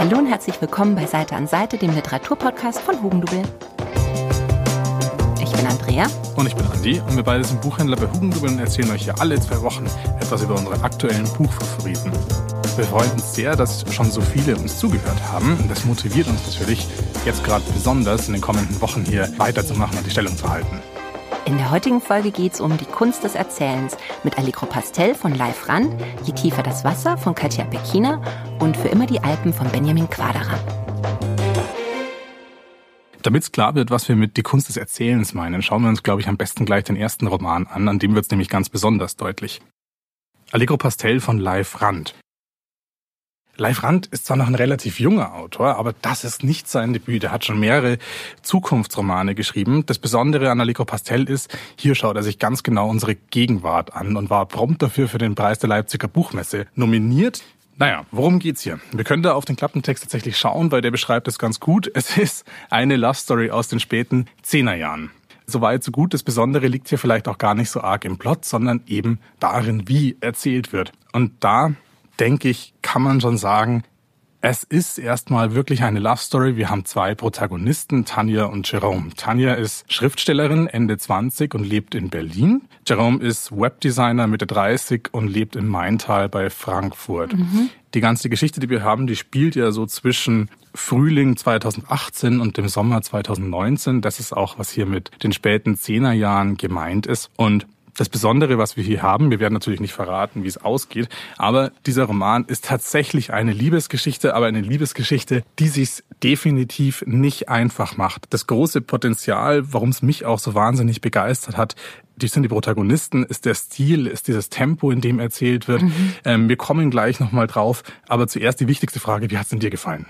Hallo und herzlich willkommen bei Seite an Seite, dem Literaturpodcast von Hugendubel. Ich bin Andrea. Und ich bin Andi und wir beide sind Buchhändler bei Hugendubel und erzählen euch hier alle zwei Wochen etwas über unsere aktuellen Buchfavoriten. Wir freuen uns sehr, dass schon so viele uns zugehört haben und das motiviert uns natürlich jetzt gerade besonders in den kommenden Wochen hier weiterzumachen und die Stellung zu halten. In der heutigen Folge geht es um die Kunst des Erzählens mit Allegro Pastel von Leif Rand, Je tiefer das Wasser von Katja Pekina und Für immer die Alpen von Benjamin Quaderer. Damit es klar wird, was wir mit die Kunst des Erzählens meinen, schauen wir uns, glaube ich, am besten gleich den ersten Roman an, an dem wird es nämlich ganz besonders deutlich. Allegro Pastel von Leif Rand. Leif Rand ist zwar noch ein relativ junger Autor, aber das ist nicht sein Debüt. Er hat schon mehrere Zukunftsromane geschrieben. Das Besondere an Allegro Pastel ist, hier schaut er sich ganz genau unsere Gegenwart an und war prompt dafür für den Preis der Leipziger Buchmesse nominiert. Naja, worum geht's hier? Wir können da auf den Klappentext tatsächlich schauen, weil der beschreibt es ganz gut. Es ist eine Love Story aus den späten Zehnerjahren. Soweit so gut. Das Besondere liegt hier vielleicht auch gar nicht so arg im Plot, sondern eben darin, wie erzählt wird. Und da denke ich, kann man schon sagen, es ist erstmal wirklich eine Love Story. Wir haben zwei Protagonisten, Tanja und Jerome. Tanja ist Schriftstellerin, Ende 20 und lebt in Berlin. Jerome ist Webdesigner, Mitte 30 und lebt in Maintal bei Frankfurt. Mhm. Die ganze Geschichte, die wir haben, die spielt ja so zwischen Frühling 2018 und dem Sommer 2019. Das ist auch, was hier mit den späten Zehnerjahren gemeint ist. Und das Besondere, was wir hier haben, wir werden natürlich nicht verraten, wie es ausgeht, aber dieser Roman ist tatsächlich eine Liebesgeschichte, aber eine Liebesgeschichte, die sich definitiv nicht einfach macht. Das große Potenzial, warum es mich auch so wahnsinnig begeistert hat, die sind die Protagonisten, ist der Stil, ist dieses Tempo, in dem erzählt wird. Mhm. Ähm, wir kommen gleich nochmal drauf, aber zuerst die wichtigste Frage, wie hat es denn dir gefallen?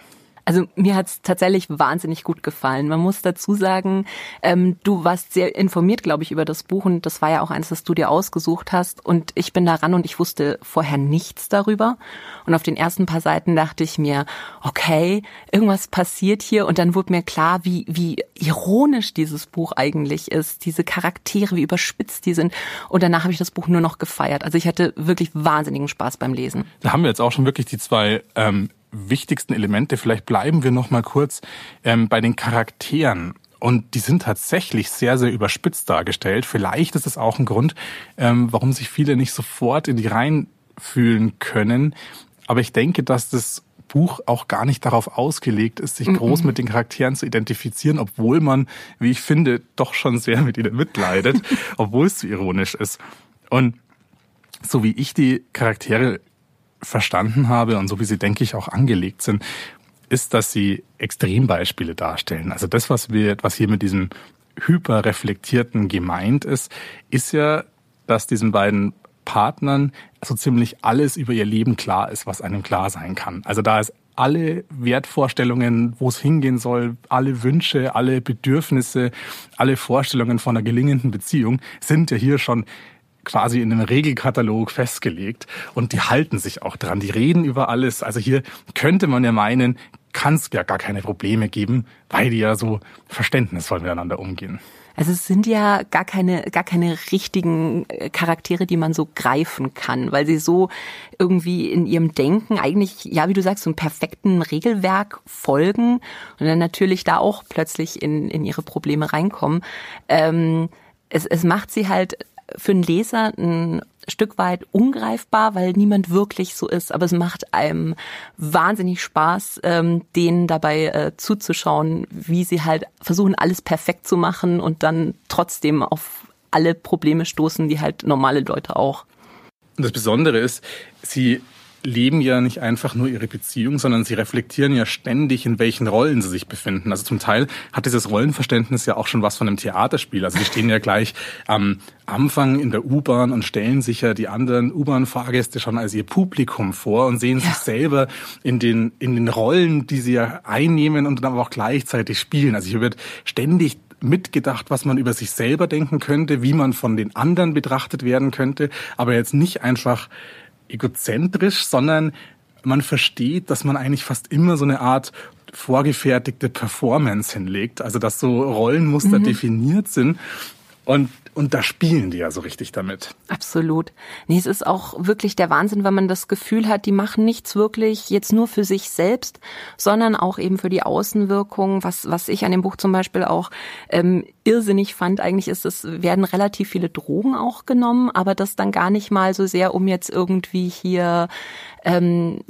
Also mir hat's tatsächlich wahnsinnig gut gefallen. Man muss dazu sagen, ähm, du warst sehr informiert, glaube ich, über das Buch und das war ja auch eins, das du dir ausgesucht hast. Und ich bin daran und ich wusste vorher nichts darüber. Und auf den ersten paar Seiten dachte ich mir, okay, irgendwas passiert hier. Und dann wurde mir klar, wie, wie ironisch dieses Buch eigentlich ist. Diese Charaktere, wie überspitzt die sind. Und danach habe ich das Buch nur noch gefeiert. Also ich hatte wirklich wahnsinnigen Spaß beim Lesen. Da haben wir jetzt auch schon wirklich die zwei ähm, wichtigsten Elemente. Vielleicht bleiben wir noch mal kurz ähm, bei den Charakteren. Und die sind tatsächlich sehr, sehr überspitzt dargestellt. Vielleicht ist es auch ein Grund, ähm, warum sich viele nicht sofort in die Reihen fühlen können. Aber ich denke, dass das Buch auch gar nicht darauf ausgelegt ist, sich mhm. groß mit den Charakteren zu identifizieren, obwohl man, wie ich finde, doch schon sehr mit ihnen mitleidet, obwohl es zu ironisch ist. Und so wie ich die Charaktere verstanden habe und so wie sie, denke ich, auch angelegt sind, ist, dass sie Extrembeispiele darstellen. Also das, was wir, was hier mit diesem hyperreflektierten gemeint ist, ist ja, dass diesen beiden Partnern so ziemlich alles über ihr Leben klar ist, was einem klar sein kann. Also da ist alle Wertvorstellungen, wo es hingehen soll, alle Wünsche, alle Bedürfnisse, alle Vorstellungen von einer gelingenden Beziehung sind ja hier schon quasi in einem Regelkatalog festgelegt und die halten sich auch dran. Die reden über alles. Also hier könnte man ja meinen, kann es ja gar keine Probleme geben, weil die ja so verständnisvoll miteinander umgehen. Also es sind ja gar keine, gar keine richtigen äh, Charaktere, die man so greifen kann, weil sie so irgendwie in ihrem Denken eigentlich, ja, wie du sagst, so einem perfekten Regelwerk folgen und dann natürlich da auch plötzlich in, in ihre Probleme reinkommen. Ähm, es, es macht sie halt für einen Leser ein Stück weit ungreifbar, weil niemand wirklich so ist. Aber es macht einem wahnsinnig Spaß, ähm, denen dabei äh, zuzuschauen, wie sie halt versuchen, alles perfekt zu machen und dann trotzdem auf alle Probleme stoßen, die halt normale Leute auch. Das Besondere ist, sie leben ja nicht einfach nur ihre Beziehung, sondern sie reflektieren ja ständig, in welchen Rollen sie sich befinden. Also zum Teil hat dieses Rollenverständnis ja auch schon was von einem Theaterspiel. Also die stehen ja gleich am Anfang in der U-Bahn und stellen sich ja die anderen U-Bahn-Fahrgäste schon als ihr Publikum vor und sehen ja. sich selber in den, in den Rollen, die sie ja einnehmen und dann aber auch gleichzeitig spielen. Also hier wird ständig mitgedacht, was man über sich selber denken könnte, wie man von den anderen betrachtet werden könnte, aber jetzt nicht einfach egozentrisch, sondern man versteht, dass man eigentlich fast immer so eine Art vorgefertigte Performance hinlegt. Also dass so Rollenmuster mhm. definiert sind Und, und da spielen die ja so richtig damit. Absolut. Nee, es ist auch wirklich der Wahnsinn, wenn man das Gefühl hat, die machen nichts wirklich jetzt nur für sich selbst, sondern auch eben für die Außenwirkung. Was, was ich an dem Buch zum Beispiel auch ähm, irrsinnig fand, eigentlich ist, es werden relativ viele Drogen auch genommen, aber das dann gar nicht mal so sehr, um jetzt irgendwie hier ähm,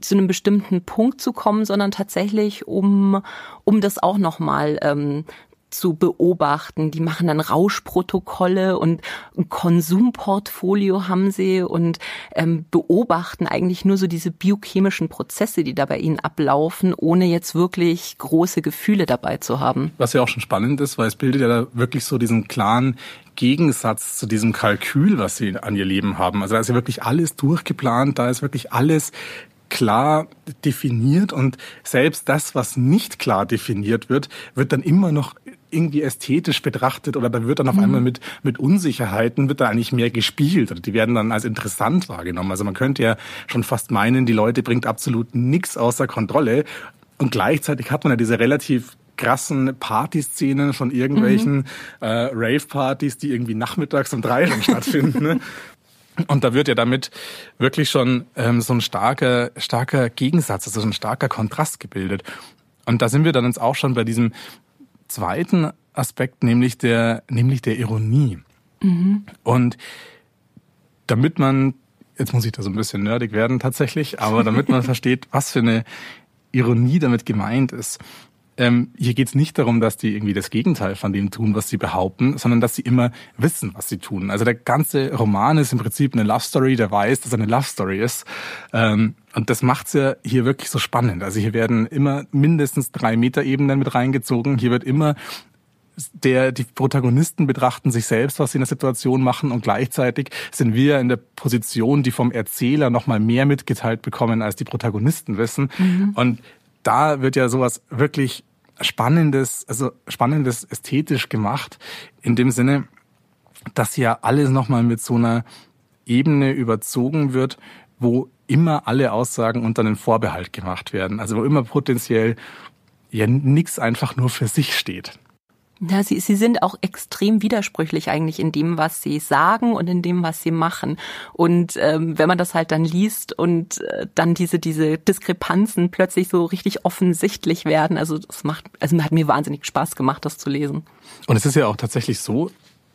zu einem bestimmten Punkt zu kommen, sondern tatsächlich um um das auch noch mal ähm, zu beobachten. Die machen dann Rauschprotokolle und ein Konsumportfolio haben sie und ähm, beobachten eigentlich nur so diese biochemischen Prozesse, die da bei ihnen ablaufen, ohne jetzt wirklich große Gefühle dabei zu haben. Was ja auch schon spannend ist, weil es bildet ja da wirklich so diesen klaren Gegensatz zu diesem Kalkül, was sie an ihr Leben haben. Also da ist ja wirklich alles durchgeplant, da ist wirklich alles klar definiert und selbst das, was nicht klar definiert wird, wird dann immer noch irgendwie ästhetisch betrachtet oder da wird dann auf mhm. einmal mit, mit Unsicherheiten wird da eigentlich mehr gespielt oder die werden dann als interessant wahrgenommen. Also man könnte ja schon fast meinen, die Leute bringt absolut nichts außer Kontrolle und gleichzeitig hat man ja diese relativ krassen Partyszenen von irgendwelchen mhm. äh, Rave-Partys, die irgendwie nachmittags um drei stattfinden. Ne? Und da wird ja damit wirklich schon ähm, so ein starker, starker Gegensatz, also so ein starker Kontrast gebildet. Und da sind wir dann jetzt auch schon bei diesem zweiten Aspekt, nämlich der, nämlich der Ironie. Mhm. Und damit man, jetzt muss ich da so ein bisschen nerdig werden tatsächlich, aber damit man versteht, was für eine Ironie damit gemeint ist, ähm, hier geht es nicht darum, dass die irgendwie das Gegenteil von dem tun, was sie behaupten, sondern dass sie immer wissen, was sie tun. Also der ganze Roman ist im Prinzip eine Love Story, der weiß, dass er eine Love Story ist. Ähm, und das macht's ja hier wirklich so spannend. Also hier werden immer mindestens drei Meter Ebenen mit reingezogen. Hier wird immer der, die Protagonisten betrachten sich selbst, was sie in der Situation machen und gleichzeitig sind wir in der Position, die vom Erzähler nochmal mehr mitgeteilt bekommen, als die Protagonisten wissen. Mhm. Und da wird ja sowas wirklich spannendes, also spannendes ästhetisch gemacht, in dem Sinne, dass ja alles nochmal mit so einer Ebene überzogen wird, wo immer alle Aussagen unter einen Vorbehalt gemacht werden. Also wo immer potenziell ja nichts einfach nur für sich steht. Ja, sie, sie sind auch extrem widersprüchlich eigentlich in dem, was sie sagen und in dem, was sie machen. Und ähm, wenn man das halt dann liest und äh, dann diese diese Diskrepanzen plötzlich so richtig offensichtlich werden, also das macht, also hat mir wahnsinnig Spaß gemacht, das zu lesen. Und es ist ja auch tatsächlich so,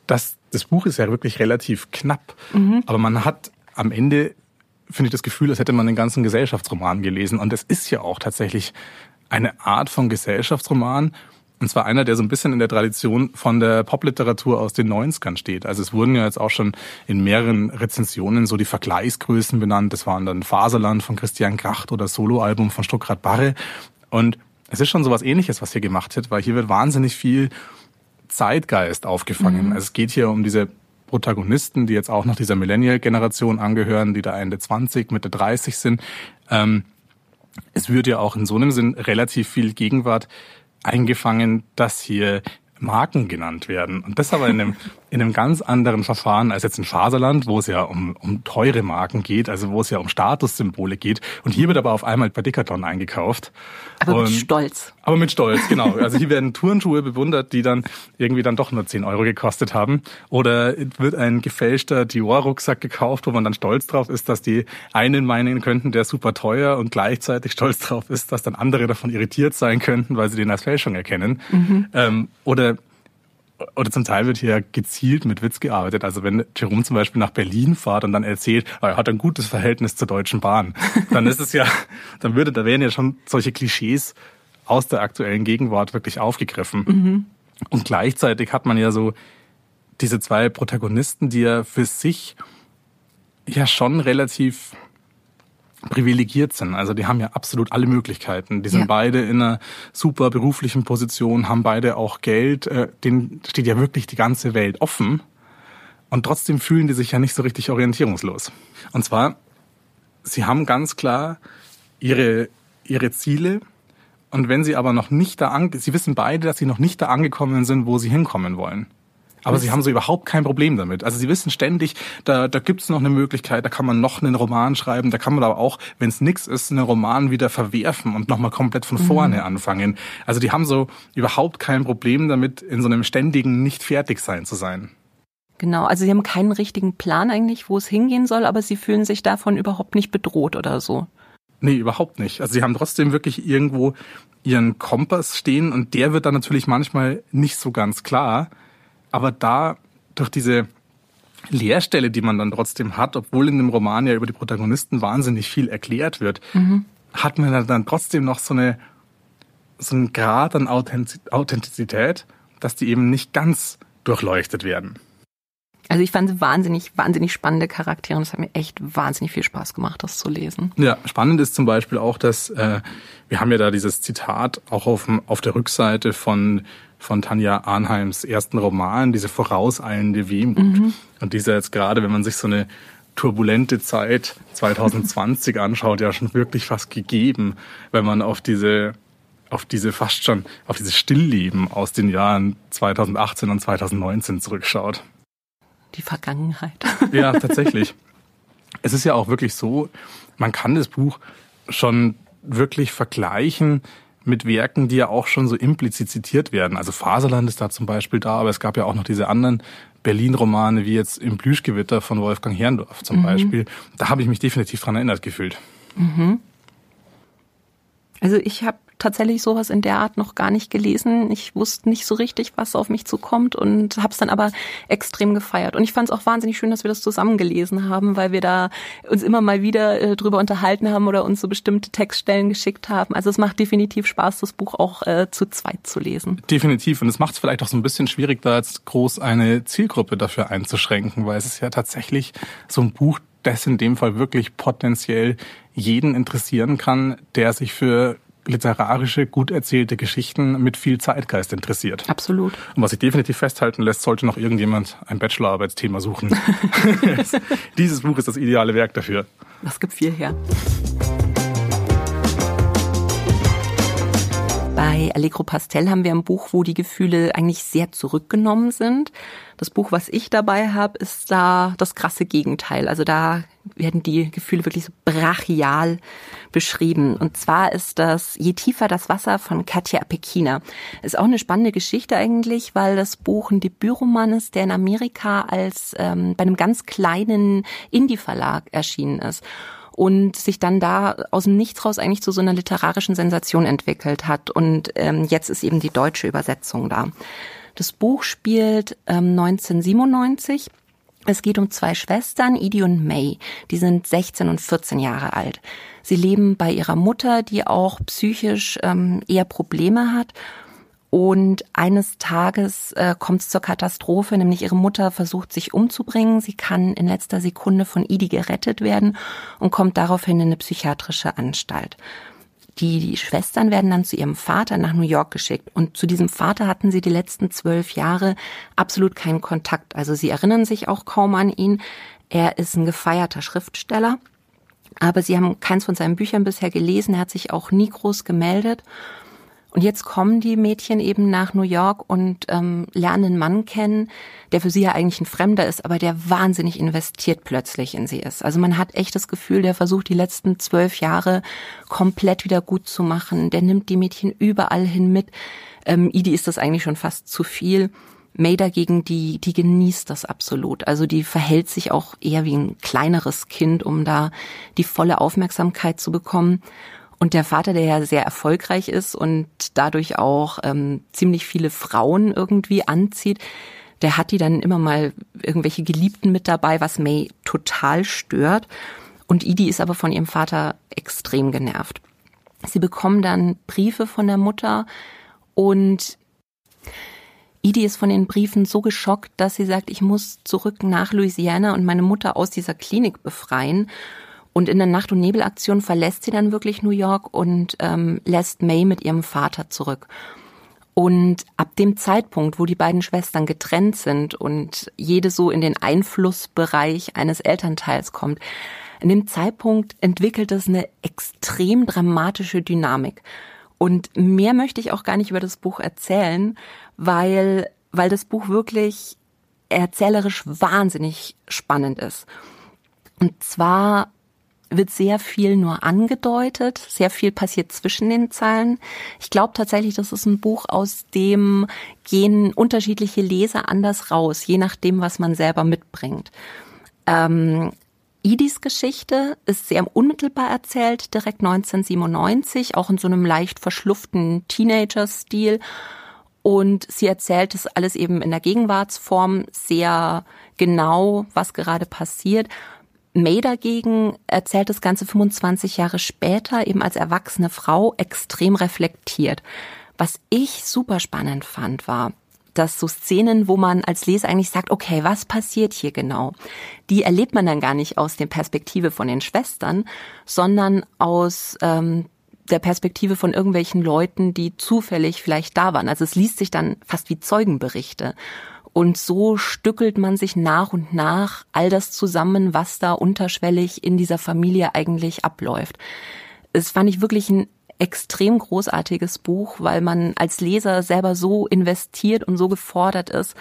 dass das Buch ist ja wirklich relativ knapp, mhm. aber man hat am Ende finde ich das Gefühl, als hätte man den ganzen Gesellschaftsroman gelesen. Und es ist ja auch tatsächlich eine Art von Gesellschaftsroman, und zwar einer, der so ein bisschen in der Tradition von der Popliteratur aus den 90ern steht. Also es wurden ja jetzt auch schon in mehreren Rezensionen so die Vergleichsgrößen benannt. Das waren dann Faserland von Christian Kracht oder Soloalbum von Stuckrad Barre. Und es ist schon so was ähnliches, was hier gemacht wird, weil hier wird wahnsinnig viel Zeitgeist aufgefangen. Mhm. Also es geht hier um diese Protagonisten, die jetzt auch noch dieser Millennial-Generation angehören, die da Ende 20, Mitte 30 sind. Ähm, es wird ja auch in so einem Sinn relativ viel Gegenwart eingefangen, dass hier Marken genannt werden. Und das aber in einem, in einem ganz anderen Verfahren als jetzt in Faserland, wo es ja um, um teure Marken geht, also wo es ja um Statussymbole geht. Und hier wird aber auf einmal bei Decathlon eingekauft. Aber und, mit Stolz. Aber mit Stolz, genau. Also hier werden Turnschuhe bewundert, die dann irgendwie dann doch nur 10 Euro gekostet haben. Oder wird ein gefälschter Dior-Rucksack gekauft, wo man dann stolz drauf ist, dass die einen meinen könnten, der ist super teuer und gleichzeitig stolz drauf ist, dass dann andere davon irritiert sein könnten, weil sie den als Fälschung erkennen. Mhm. Ähm, oder oder zum Teil wird hier gezielt mit Witz gearbeitet. Also wenn Jerome zum Beispiel nach Berlin fährt und dann erzählt, ah, er hat ein gutes Verhältnis zur Deutschen Bahn, dann ist es ja, dann würde, da wären ja schon solche Klischees aus der aktuellen Gegenwart wirklich aufgegriffen. Mhm. Und gleichzeitig hat man ja so diese zwei Protagonisten, die ja für sich ja schon relativ privilegiert sind. Also die haben ja absolut alle Möglichkeiten. Die sind ja. beide in einer super beruflichen Position, haben beide auch Geld. Äh, denen steht ja wirklich die ganze Welt offen. Und trotzdem fühlen die sich ja nicht so richtig orientierungslos. Und zwar, sie haben ganz klar ihre, ihre Ziele. Und wenn sie aber noch nicht da ange, sie wissen beide, dass sie noch nicht da angekommen sind, wo sie hinkommen wollen. Aber sie haben so überhaupt kein Problem damit. Also sie wissen ständig, da, da gibt es noch eine Möglichkeit, da kann man noch einen Roman schreiben, da kann man aber auch, wenn es nix ist, einen Roman wieder verwerfen und nochmal komplett von vorne mhm. anfangen. Also die haben so überhaupt kein Problem damit, in so einem ständigen Nicht-Fertig-Sein zu sein. Genau, also sie haben keinen richtigen Plan eigentlich, wo es hingehen soll, aber sie fühlen sich davon überhaupt nicht bedroht oder so. Nee, überhaupt nicht. Also sie haben trotzdem wirklich irgendwo ihren Kompass stehen und der wird dann natürlich manchmal nicht so ganz klar. Aber da durch diese Leerstelle, die man dann trotzdem hat, obwohl in dem Roman ja über die Protagonisten wahnsinnig viel erklärt wird, mhm. hat man dann trotzdem noch so eine so einen Grad an Authentizität, dass die eben nicht ganz durchleuchtet werden. Also ich fand sie wahnsinnig, wahnsinnig spannende Charaktere und es hat mir echt wahnsinnig viel Spaß gemacht, das zu lesen. Ja, spannend ist zum Beispiel auch, dass äh, wir haben ja da dieses Zitat auch auf, auf der Rückseite von von Tanja Arnheims ersten Roman, diese vorauseilende Wehmut. Mhm. Und dieser jetzt gerade, wenn man sich so eine turbulente Zeit 2020 anschaut, ja schon wirklich fast gegeben, wenn man auf diese auf diese fast schon auf dieses Stillleben aus den Jahren 2018 und 2019 zurückschaut die Vergangenheit. Ja, tatsächlich. es ist ja auch wirklich so, man kann das Buch schon wirklich vergleichen mit Werken, die ja auch schon so implizit zitiert werden. Also Faserland ist da zum Beispiel da, aber es gab ja auch noch diese anderen Berlin-Romane, wie jetzt im Plüschgewitter von Wolfgang Herrndorf zum mhm. Beispiel. Da habe ich mich definitiv dran erinnert gefühlt. Mhm. Also ich habe tatsächlich sowas in der Art noch gar nicht gelesen. Ich wusste nicht so richtig, was auf mich zukommt und habe es dann aber extrem gefeiert. Und ich fand es auch wahnsinnig schön, dass wir das zusammen gelesen haben, weil wir da uns immer mal wieder äh, drüber unterhalten haben oder uns so bestimmte Textstellen geschickt haben. Also es macht definitiv Spaß, das Buch auch äh, zu zweit zu lesen. Definitiv. Und es macht es vielleicht auch so ein bisschen schwierig, da jetzt groß eine Zielgruppe dafür einzuschränken, weil es ist ja tatsächlich so ein Buch, das in dem Fall wirklich potenziell jeden interessieren kann, der sich für literarische, gut erzählte Geschichten mit viel Zeitgeist interessiert. Absolut. Und was sich definitiv festhalten lässt, sollte noch irgendjemand ein Bachelorarbeitsthema suchen. Dieses Buch ist das ideale Werk dafür. Das gibt viel Bei Allegro Pastel haben wir ein Buch, wo die Gefühle eigentlich sehr zurückgenommen sind. Das Buch, was ich dabei habe, ist da das krasse Gegenteil. Also da werden die Gefühle wirklich so brachial beschrieben. Und zwar ist das Je tiefer das Wasser von Katja Apekina. Ist auch eine spannende Geschichte eigentlich, weil das Buch ein Debütroman ist, der in Amerika als ähm, bei einem ganz kleinen Indie-Verlag erschienen ist und sich dann da aus dem Nichts raus eigentlich zu so einer literarischen Sensation entwickelt hat. Und ähm, jetzt ist eben die deutsche Übersetzung da. Das Buch spielt ähm, 1997. Es geht um zwei Schwestern, Edie und May. Die sind 16 und 14 Jahre alt. Sie leben bei ihrer Mutter, die auch psychisch ähm, eher Probleme hat und eines Tages äh, kommt es zur Katastrophe, nämlich ihre Mutter versucht sich umzubringen. Sie kann in letzter Sekunde von Idi gerettet werden und kommt daraufhin in eine psychiatrische Anstalt. Die, die Schwestern werden dann zu ihrem Vater nach New York geschickt. Und zu diesem Vater hatten sie die letzten zwölf Jahre absolut keinen Kontakt. Also sie erinnern sich auch kaum an ihn. Er ist ein gefeierter Schriftsteller. Aber sie haben keins von seinen Büchern bisher gelesen. Er hat sich auch nie groß gemeldet. Und jetzt kommen die Mädchen eben nach New York und ähm, lernen einen Mann kennen, der für sie ja eigentlich ein Fremder ist, aber der wahnsinnig investiert plötzlich in sie ist. Also man hat echt das Gefühl, der versucht die letzten zwölf Jahre komplett wieder gut zu machen. Der nimmt die Mädchen überall hin mit. Ähm, Idi ist das eigentlich schon fast zu viel. May dagegen, die, die genießt das absolut. Also die verhält sich auch eher wie ein kleineres Kind, um da die volle Aufmerksamkeit zu bekommen. Und der Vater, der ja sehr erfolgreich ist und dadurch auch ähm, ziemlich viele Frauen irgendwie anzieht, der hat die dann immer mal irgendwelche Geliebten mit dabei, was May total stört. Und Idi ist aber von ihrem Vater extrem genervt. Sie bekommen dann Briefe von der Mutter und Idi ist von den Briefen so geschockt, dass sie sagt, ich muss zurück nach Louisiana und meine Mutter aus dieser Klinik befreien. Und in der Nacht- und Nebelaktion verlässt sie dann wirklich New York und ähm, lässt May mit ihrem Vater zurück. Und ab dem Zeitpunkt, wo die beiden Schwestern getrennt sind und jede so in den Einflussbereich eines Elternteils kommt, in dem Zeitpunkt entwickelt es eine extrem dramatische Dynamik. Und mehr möchte ich auch gar nicht über das Buch erzählen, weil, weil das Buch wirklich erzählerisch wahnsinnig spannend ist. Und zwar wird sehr viel nur angedeutet, sehr viel passiert zwischen den Zeilen. Ich glaube tatsächlich, das ist ein Buch, aus dem gehen unterschiedliche Leser anders raus, je nachdem, was man selber mitbringt. Ähm, Idis Geschichte ist sehr unmittelbar erzählt, direkt 1997, auch in so einem leicht verschluften Teenager-Stil. Und sie erzählt es alles eben in der Gegenwartsform sehr genau, was gerade passiert. May dagegen erzählt das Ganze 25 Jahre später, eben als erwachsene Frau, extrem reflektiert. Was ich super spannend fand, war, dass so Szenen, wo man als Leser eigentlich sagt, okay, was passiert hier genau? Die erlebt man dann gar nicht aus der Perspektive von den Schwestern, sondern aus ähm, der Perspektive von irgendwelchen Leuten, die zufällig vielleicht da waren. Also es liest sich dann fast wie Zeugenberichte. Und so stückelt man sich nach und nach all das zusammen, was da unterschwellig in dieser Familie eigentlich abläuft. Es fand ich wirklich ein extrem großartiges Buch, weil man als Leser selber so investiert und so gefordert ist.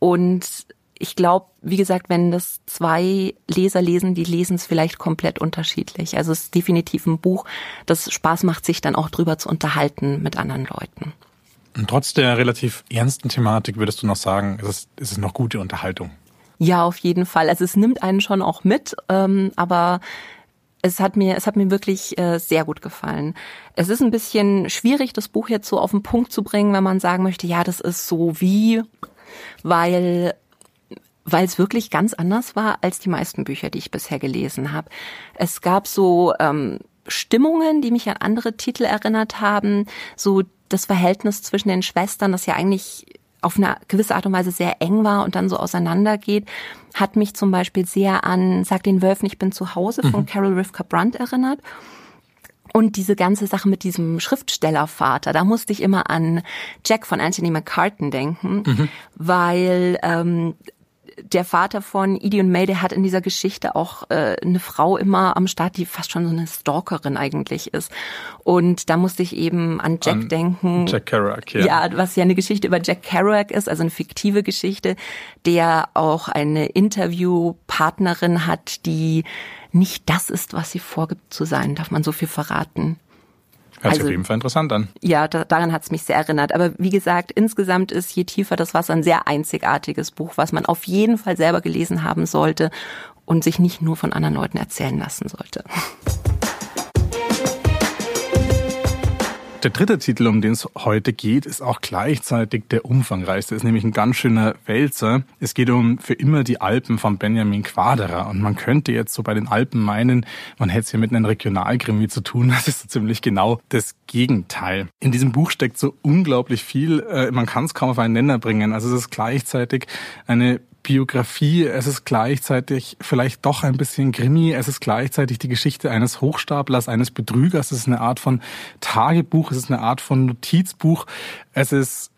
Und ich glaube, wie gesagt, wenn das zwei Leser lesen, die lesen es vielleicht komplett unterschiedlich. Also es ist definitiv ein Buch, das Spaß macht, sich dann auch drüber zu unterhalten mit anderen Leuten. Und trotz der relativ ernsten Thematik würdest du noch sagen, es ist, es ist noch gute Unterhaltung. Ja, auf jeden Fall. Also es nimmt einen schon auch mit, ähm, aber es hat mir, es hat mir wirklich äh, sehr gut gefallen. Es ist ein bisschen schwierig, das Buch jetzt so auf den Punkt zu bringen, wenn man sagen möchte, ja, das ist so wie, weil weil es wirklich ganz anders war als die meisten Bücher, die ich bisher gelesen habe. Es gab so ähm, Stimmungen, die mich an andere Titel erinnert haben, so das Verhältnis zwischen den Schwestern, das ja eigentlich auf eine gewisse Art und Weise sehr eng war und dann so auseinandergeht, hat mich zum Beispiel sehr an Sag den Wölfen, ich bin zu Hause von mhm. Carol Rivka Brandt erinnert. Und diese ganze Sache mit diesem Schriftstellervater, da musste ich immer an Jack von Anthony McCartan denken, mhm. weil ähm, der Vater von Edie und May, der hat in dieser Geschichte auch äh, eine Frau immer am Start, die fast schon so eine Stalkerin eigentlich ist. Und da musste ich eben an Jack an denken. Jack Kerouac, ja. Ja, was ja eine Geschichte über Jack Kerouac ist, also eine fiktive Geschichte, der auch eine Interviewpartnerin hat, die nicht das ist, was sie vorgibt zu sein. Darf man so viel verraten? Hört sich also, auf jeden Fall interessant an. Ja, da, daran hat es mich sehr erinnert. Aber wie gesagt, insgesamt ist Je tiefer das Wasser ein sehr einzigartiges Buch, was man auf jeden Fall selber gelesen haben sollte und sich nicht nur von anderen Leuten erzählen lassen sollte. Der dritte Titel, um den es heute geht, ist auch gleichzeitig der umfangreichste. Ist nämlich ein ganz schöner Wälzer. Es geht um Für immer die Alpen von Benjamin Quaderer. Und man könnte jetzt so bei den Alpen meinen, man hätte es hier mit einem Regionalkrimi zu tun. Das ist so ziemlich genau das Gegenteil. In diesem Buch steckt so unglaublich viel. Äh, man kann es kaum auf einen Nenner bringen. Also es ist gleichzeitig eine Biografie, es ist gleichzeitig vielleicht doch ein bisschen Krimi, es ist gleichzeitig die Geschichte eines Hochstaplers, eines Betrügers, es ist eine Art von Tagebuch, es ist eine Art von Notizbuch, es ist,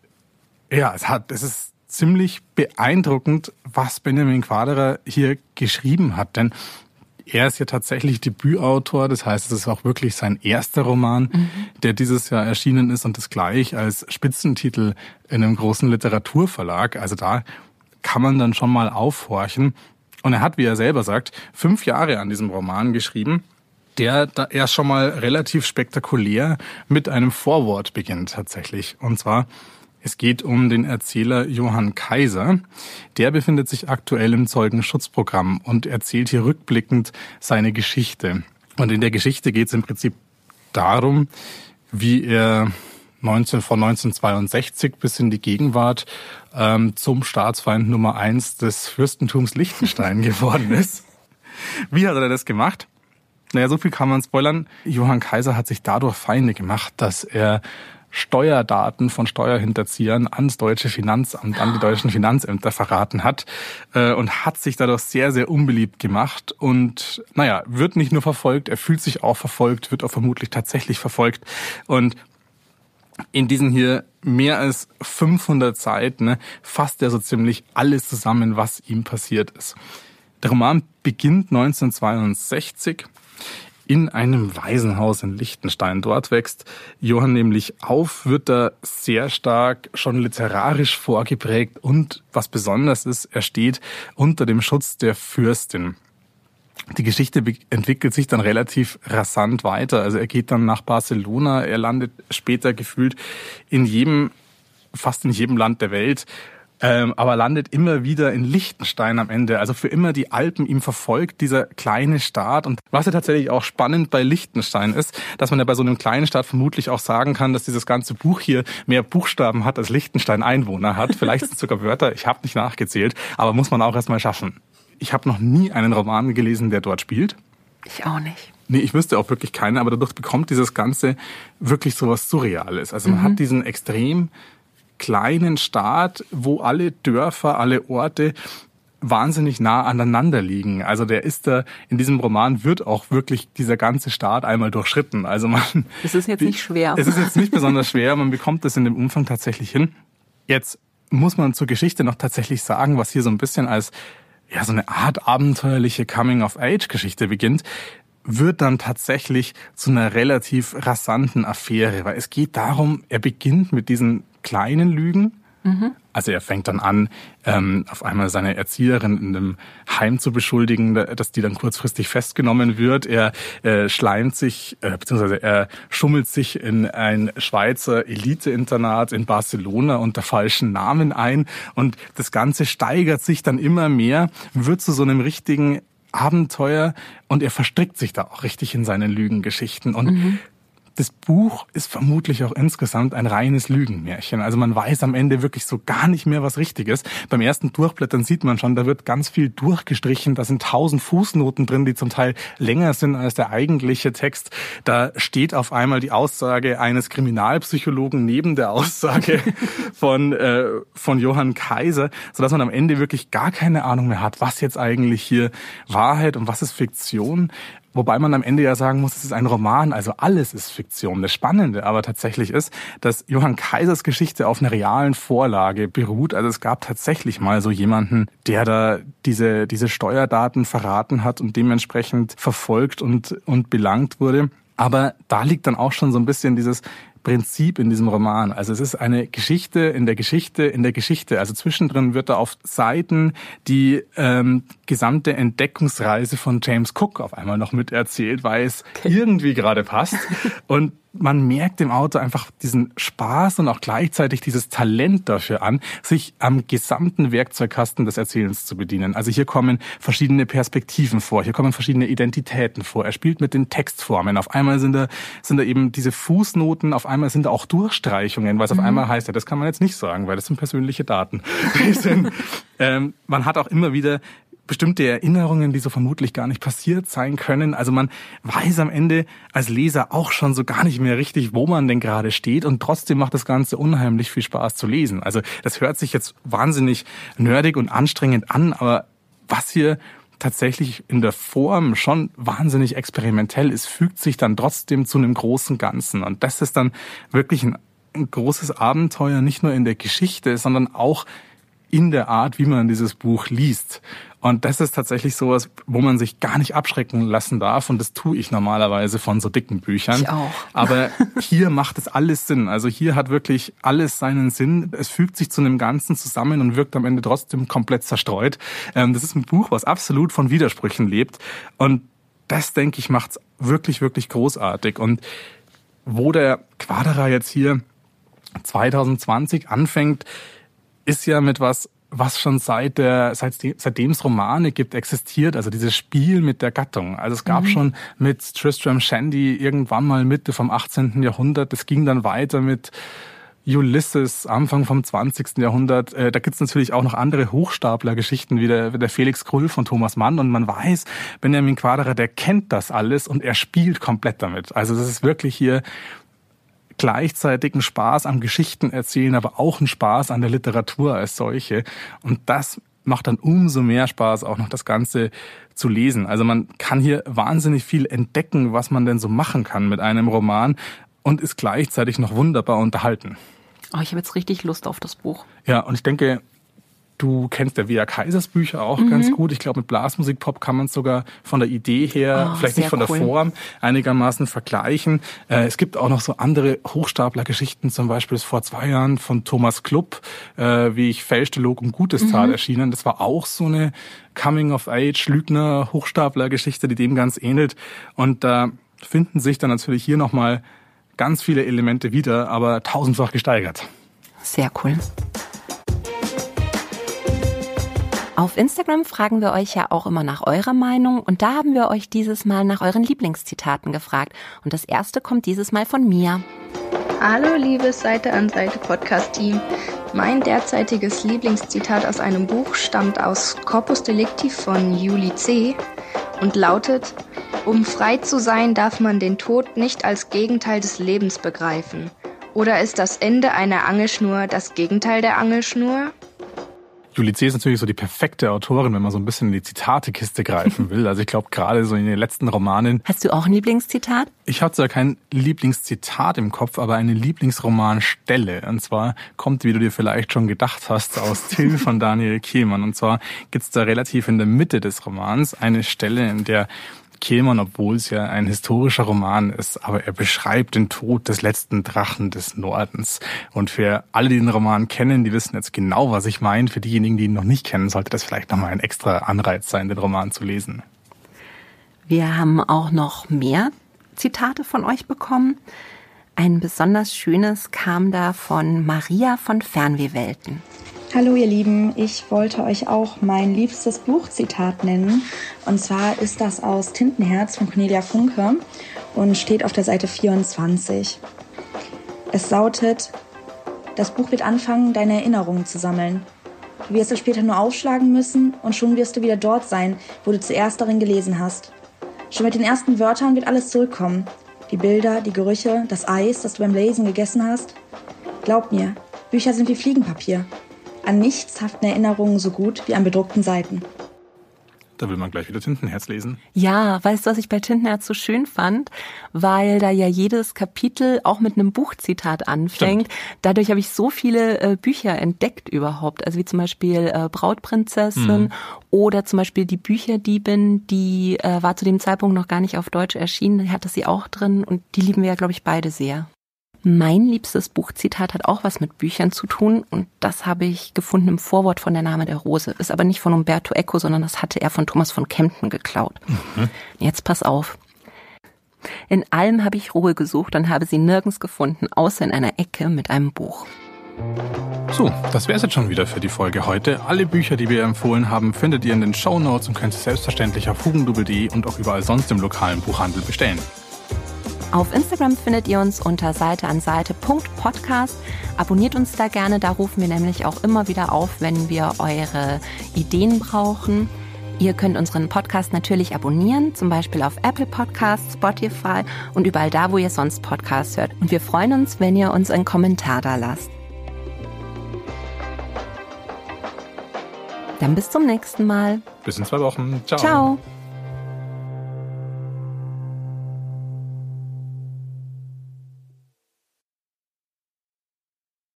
ja, es hat, es ist ziemlich beeindruckend, was Benjamin Quaderer hier geschrieben hat, denn er ist ja tatsächlich Debütautor, das heißt, es ist auch wirklich sein erster Roman, mhm. der dieses Jahr erschienen ist und das gleich als Spitzentitel in einem großen Literaturverlag. Also da kann man dann schon mal aufhorchen. Und er hat, wie er selber sagt, fünf Jahre an diesem Roman geschrieben, der da erst schon mal relativ spektakulär mit einem Vorwort beginnt tatsächlich. Und zwar, es geht um den Erzähler Johann Kaiser. Der befindet sich aktuell im Zeugenschutzprogramm und erzählt hier rückblickend seine Geschichte. Und in der Geschichte geht es im Prinzip darum, wie er 19, von 1962 bis in die Gegenwart ähm, zum Staatsfeind Nummer eins des Fürstentums Liechtenstein geworden ist. Wie hat er das gemacht? Naja, so viel kann man spoilern. Johann Kaiser hat sich dadurch Feinde gemacht, dass er Steuerdaten von Steuerhinterziehern ans deutsche Finanzamt, an die deutschen Finanzämter verraten hat äh, und hat sich dadurch sehr, sehr unbeliebt gemacht und naja, wird nicht nur verfolgt, er fühlt sich auch verfolgt, wird auch vermutlich tatsächlich verfolgt und in diesen hier mehr als 500 Seiten ne, fasst er so ziemlich alles zusammen, was ihm passiert ist. Der Roman beginnt 1962. in einem Waisenhaus in Liechtenstein. Dort wächst Johann nämlich auf, wird da sehr stark schon literarisch vorgeprägt und was besonders ist, er steht unter dem Schutz der Fürstin. Die Geschichte entwickelt sich dann relativ rasant weiter. Also er geht dann nach Barcelona, er landet später gefühlt in jedem, fast in jedem Land der Welt ähm, aber landet immer wieder in Liechtenstein am Ende. Also für immer die Alpen ihm verfolgt, dieser kleine Staat. Und was ja tatsächlich auch spannend bei Liechtenstein ist, dass man ja bei so einem kleinen Staat vermutlich auch sagen kann, dass dieses ganze Buch hier mehr Buchstaben hat, als Liechtenstein Einwohner hat. Vielleicht sind es sogar Wörter, ich habe nicht nachgezählt, aber muss man auch erstmal schaffen. Ich habe noch nie einen Roman gelesen, der dort spielt. Ich auch nicht. Nee, ich wüsste auch wirklich keinen, aber dadurch bekommt dieses Ganze wirklich so was Surreales. Also man mhm. hat diesen extrem kleinen Staat, wo alle Dörfer, alle Orte wahnsinnig nah aneinander liegen. Also der ist da, in diesem Roman wird auch wirklich dieser ganze Staat einmal durchschritten. Also man. Es ist jetzt nicht schwer. Es ist jetzt nicht besonders schwer. Man bekommt das in dem Umfang tatsächlich hin. Jetzt muss man zur Geschichte noch tatsächlich sagen, was hier so ein bisschen als ja, so eine Art abenteuerliche Coming-of-Age-Geschichte beginnt, wird dann tatsächlich zu einer relativ rasanten Affäre, weil es geht darum, er beginnt mit diesen kleinen Lügen. Mhm. Also er fängt dann an, ähm, auf einmal seine Erzieherin in einem Heim zu beschuldigen, dass die dann kurzfristig festgenommen wird. Er äh, schleimt sich, äh, beziehungsweise er schummelt sich in ein Schweizer Elite-Internat in Barcelona unter falschen Namen ein. Und das Ganze steigert sich dann immer mehr, wird zu so einem richtigen Abenteuer und er verstrickt sich da auch richtig in seinen Lügengeschichten. Und mhm das Buch ist vermutlich auch insgesamt ein reines Lügenmärchen. Also man weiß am Ende wirklich so gar nicht mehr, was richtig ist. Beim ersten Durchblättern sieht man schon, da wird ganz viel durchgestrichen. Da sind tausend Fußnoten drin, die zum Teil länger sind als der eigentliche Text. Da steht auf einmal die Aussage eines Kriminalpsychologen neben der Aussage von, äh, von Johann Kaiser, sodass man am Ende wirklich gar keine Ahnung mehr hat, was jetzt eigentlich hier Wahrheit und was ist Fiktion. Wobei man am Ende ja sagen muss, es ist ein Roman, also alles ist Fiktion. Das Spannende aber tatsächlich ist, dass Johann Kaisers Geschichte auf einer realen Vorlage beruht. Also es gab tatsächlich mal so jemanden, der da diese, diese Steuerdaten verraten hat und dementsprechend verfolgt und, und belangt wurde. Aber da liegt dann auch schon so ein bisschen dieses Prinzip in diesem Roman. Also es ist eine Geschichte in der Geschichte in der Geschichte. Also zwischendrin wird da auf Seiten die ähm, gesamte Entdeckungsreise von James Cook auf einmal noch miterzählt, weil es okay. irgendwie gerade passt. Und man merkt dem Autor einfach diesen Spaß und auch gleichzeitig dieses Talent dafür an, sich am gesamten Werkzeugkasten des Erzählens zu bedienen. Also hier kommen verschiedene Perspektiven vor, hier kommen verschiedene Identitäten vor. Er spielt mit den Textformen. Auf einmal sind da, sind da eben diese Fußnoten, auf einmal sind da auch Durchstreichungen, weil es mhm. auf einmal heißt, ja, das kann man jetzt nicht sagen, weil das sind persönliche Daten. sind, ähm, man hat auch immer wieder bestimmte Erinnerungen, die so vermutlich gar nicht passiert sein können. Also man weiß am Ende als Leser auch schon so gar nicht mehr richtig, wo man denn gerade steht und trotzdem macht das Ganze unheimlich viel Spaß zu lesen. Also das hört sich jetzt wahnsinnig nerdig und anstrengend an, aber was hier tatsächlich in der Form schon wahnsinnig experimentell ist, fügt sich dann trotzdem zu einem großen Ganzen. Und das ist dann wirklich ein, ein großes Abenteuer, nicht nur in der Geschichte, sondern auch in der Art, wie man dieses Buch liest. Und das ist tatsächlich sowas, wo man sich gar nicht abschrecken lassen darf. Und das tue ich normalerweise von so dicken Büchern. Ich auch. Aber hier macht es alles Sinn. Also hier hat wirklich alles seinen Sinn. Es fügt sich zu einem Ganzen zusammen und wirkt am Ende trotzdem komplett zerstreut. Ähm, das ist ein Buch, was absolut von Widersprüchen lebt. Und das, denke ich, macht's wirklich, wirklich großartig. Und wo der Quadra jetzt hier 2020 anfängt, ist ja mit was was schon seit der, seit, seitdem es Romane gibt, existiert, also dieses Spiel mit der Gattung. Also es gab mhm. schon mit Tristram Shandy irgendwann mal Mitte vom 18. Jahrhundert, es ging dann weiter mit Ulysses, Anfang vom 20. Jahrhundert. Äh, da gibt's natürlich auch noch andere Hochstapler-Geschichten wie der, der Felix Krull von Thomas Mann. Und man weiß, Benjamin Quaderer, der kennt das alles und er spielt komplett damit. Also das ist wirklich hier gleichzeitig ein Spaß am Geschichten erzählen, aber auch ein Spaß an der Literatur als solche. Und das macht dann umso mehr Spaß, auch noch das Ganze zu lesen. Also man kann hier wahnsinnig viel entdecken, was man denn so machen kann mit einem Roman und ist gleichzeitig noch wunderbar unterhalten. Oh, ich habe jetzt richtig Lust auf das Buch. Ja, und ich denke, Du kennst der Wea Kaisers Bücher auch mhm. ganz gut. Ich glaube, mit Blasmusikpop kann man es sogar von der Idee her, oh, vielleicht nicht von cool. der Form, einigermaßen vergleichen. Äh, es gibt auch noch so andere Hochstapler-Geschichten, zum Beispiel vor zwei Jahren von Thomas Klupp, äh, wie ich fälschte Log und Gutes tat, mhm. erschienen. Das war auch so eine Coming-of-Age-Lügner-Hochstapler-Geschichte, die dem ganz ähnelt. Und da finden sich dann natürlich hier nochmal ganz viele Elemente wieder, aber tausendfach gesteigert. Sehr cool. Auf Instagram fragen wir euch ja auch immer nach eurer Meinung und da haben wir euch dieses Mal nach euren Lieblingszitaten gefragt. Und das erste kommt dieses Mal von mir. Hallo, liebes Seite an Seite Podcast-Team. Mein derzeitiges Lieblingszitat aus einem Buch stammt aus Corpus Delicti von Juli C. und lautet, um frei zu sein, darf man den Tod nicht als Gegenteil des Lebens begreifen. Oder ist das Ende einer Angelschnur das Gegenteil der Angelschnur? Julie ist natürlich so die perfekte Autorin, wenn man so ein bisschen in die Zitatekiste greifen will. Also ich glaube, gerade so in den letzten Romanen. Hast du auch ein Lieblingszitat? Ich habe zwar kein Lieblingszitat im Kopf, aber eine Lieblingsromanstelle. Und zwar kommt, wie du dir vielleicht schon gedacht hast, aus Till von Daniel Kehlmann. Und zwar gibt's da relativ in der Mitte des Romans eine Stelle, in der Kehlmann, obwohl es ja ein historischer Roman ist, aber er beschreibt den Tod des letzten Drachen des Nordens. Und für alle, die den Roman kennen, die wissen jetzt genau, was ich meine. Für diejenigen, die ihn noch nicht kennen, sollte das vielleicht nochmal ein extra Anreiz sein, den Roman zu lesen. Wir haben auch noch mehr Zitate von euch bekommen. Ein besonders schönes kam da von Maria von Fernwehwelten. Hallo ihr Lieben, ich wollte euch auch mein liebstes Buchzitat nennen. Und zwar ist das aus Tintenherz von Cornelia Funke und steht auf der Seite 24. Es lautet, das Buch wird anfangen, deine Erinnerungen zu sammeln. Du wirst es später nur aufschlagen müssen und schon wirst du wieder dort sein, wo du zuerst darin gelesen hast. Schon mit den ersten Wörtern wird alles zurückkommen. Die Bilder, die Gerüche, das Eis, das du beim Lesen gegessen hast. Glaub mir, Bücher sind wie Fliegenpapier. An nichts haften Erinnerungen so gut wie an bedruckten Seiten. Da will man gleich wieder Tintenherz lesen. Ja, weißt du, was ich bei Tintenherz so schön fand? Weil da ja jedes Kapitel auch mit einem Buchzitat anfängt. Stimmt. Dadurch habe ich so viele äh, Bücher entdeckt überhaupt. Also wie zum Beispiel äh, Brautprinzessin mhm. oder zum Beispiel die Bücherdiebin, die äh, war zu dem Zeitpunkt noch gar nicht auf Deutsch erschienen. Die hatte sie auch drin und die lieben wir ja, glaube ich, beide sehr. Mein liebstes Buchzitat hat auch was mit Büchern zu tun und das habe ich gefunden im Vorwort von Der Name der Rose. Ist aber nicht von Umberto Eco, sondern das hatte er von Thomas von Kempten geklaut. Mhm. Jetzt pass auf. In allem habe ich Ruhe gesucht und habe sie nirgends gefunden, außer in einer Ecke mit einem Buch. So, das wäre es jetzt schon wieder für die Folge heute. Alle Bücher, die wir empfohlen haben, findet ihr in den Show Notes und könnt sie selbstverständlich auf hugendubel.de und auch überall sonst im lokalen Buchhandel bestellen. Auf Instagram findet ihr uns unter Seite an Seite.podcast. Abonniert uns da gerne, da rufen wir nämlich auch immer wieder auf, wenn wir eure Ideen brauchen. Ihr könnt unseren Podcast natürlich abonnieren, zum Beispiel auf Apple Podcasts, Spotify und überall da, wo ihr sonst Podcasts hört. Und wir freuen uns, wenn ihr uns einen Kommentar da lasst. Dann bis zum nächsten Mal. Bis in zwei Wochen. Ciao. Ciao.